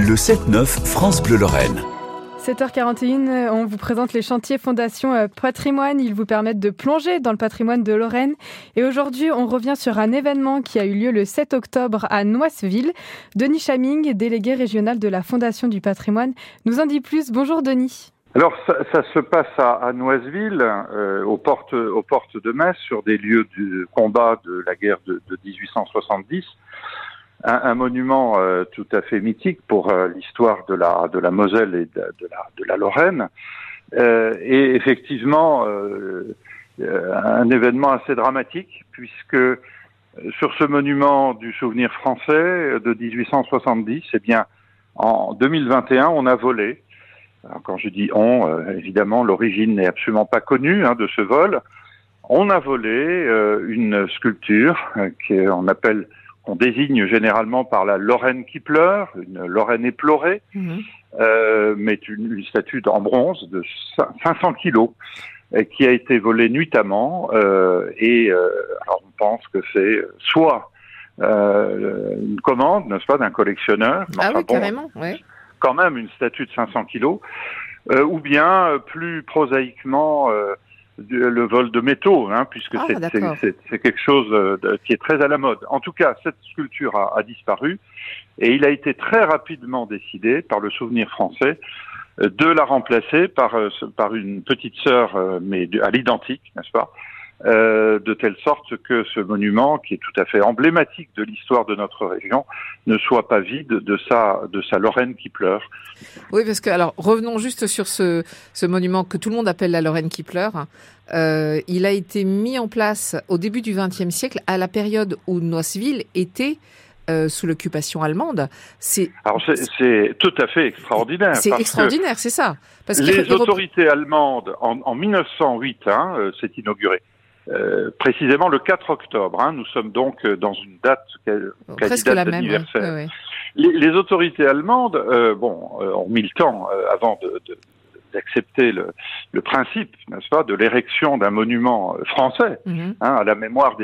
Le 7-9 France Bleu Lorraine. 7h41, on vous présente les chantiers Fondation euh, Patrimoine. Ils vous permettent de plonger dans le patrimoine de Lorraine. Et aujourd'hui, on revient sur un événement qui a eu lieu le 7 octobre à Noiseville. Denis Chaming, délégué régional de la Fondation du Patrimoine, nous en dit plus. Bonjour Denis. Alors ça, ça se passe à, à Noiseville, euh, aux, portes, aux portes de Metz, sur des lieux du combat de la guerre de, de 1870 un, monument euh, tout à fait mythique pour euh, l'histoire de la, de la Moselle et de, la, de la, Lorraine. Euh, et effectivement, un événement assez dramatique, puisque sur ce monument du souvenir français de 1870, eh bien, en 2021, on a volé. Quand je dis on, évidemment, l'origine n'est absolument pas connue hein, de ce vol. On a volé une sculpture qu'on appelle on désigne généralement par la Lorraine qui pleure, une Lorraine éplorée, mmh. euh, mais une, une, statue en bronze de 500 kilos et qui a été volée nuitamment. Euh, et euh, alors on pense que c'est soit euh, une commande, n'est-ce pas, d'un collectionneur. Ah oui, bon, carrément. Ouais. Quand même une statue de 500 kilos, euh, ou bien plus prosaïquement le vol de métaux, hein, puisque ah, c'est quelque chose de, qui est très à la mode. En tout cas, cette sculpture a, a, disparu et il a été très rapidement décidé par le souvenir français de la remplacer par, par une petite sœur, mais à l'identique, n'est-ce pas, euh, de telle sorte que ce monument, qui est tout à fait emblématique de l'histoire de notre région, ne soit pas vide de sa, de sa Lorraine qui pleure. Oui, parce que, alors, revenons juste sur ce, ce monument que tout le monde appelle la Lorraine qui pleure. Euh, il a été mis en place au début du XXe siècle, à la période où Noiseville était euh, sous l'occupation allemande. C'est alors c'est tout à fait extraordinaire. C'est extraordinaire, c'est ça. Parce les autorités allemandes en, en 1908 hein, euh, s'est inauguré. Euh, précisément le 4 octobre. Hein, nous sommes donc euh, dans une date quasi date d'anniversaire. Ouais, ouais. les, les, autorités allemandes, euh, bon, euh, ont mis le temps avant de, de d'accepter le, le, principe, n'est-ce pas, de l'érection d'un monument français -hmm. hein, à la mémoire des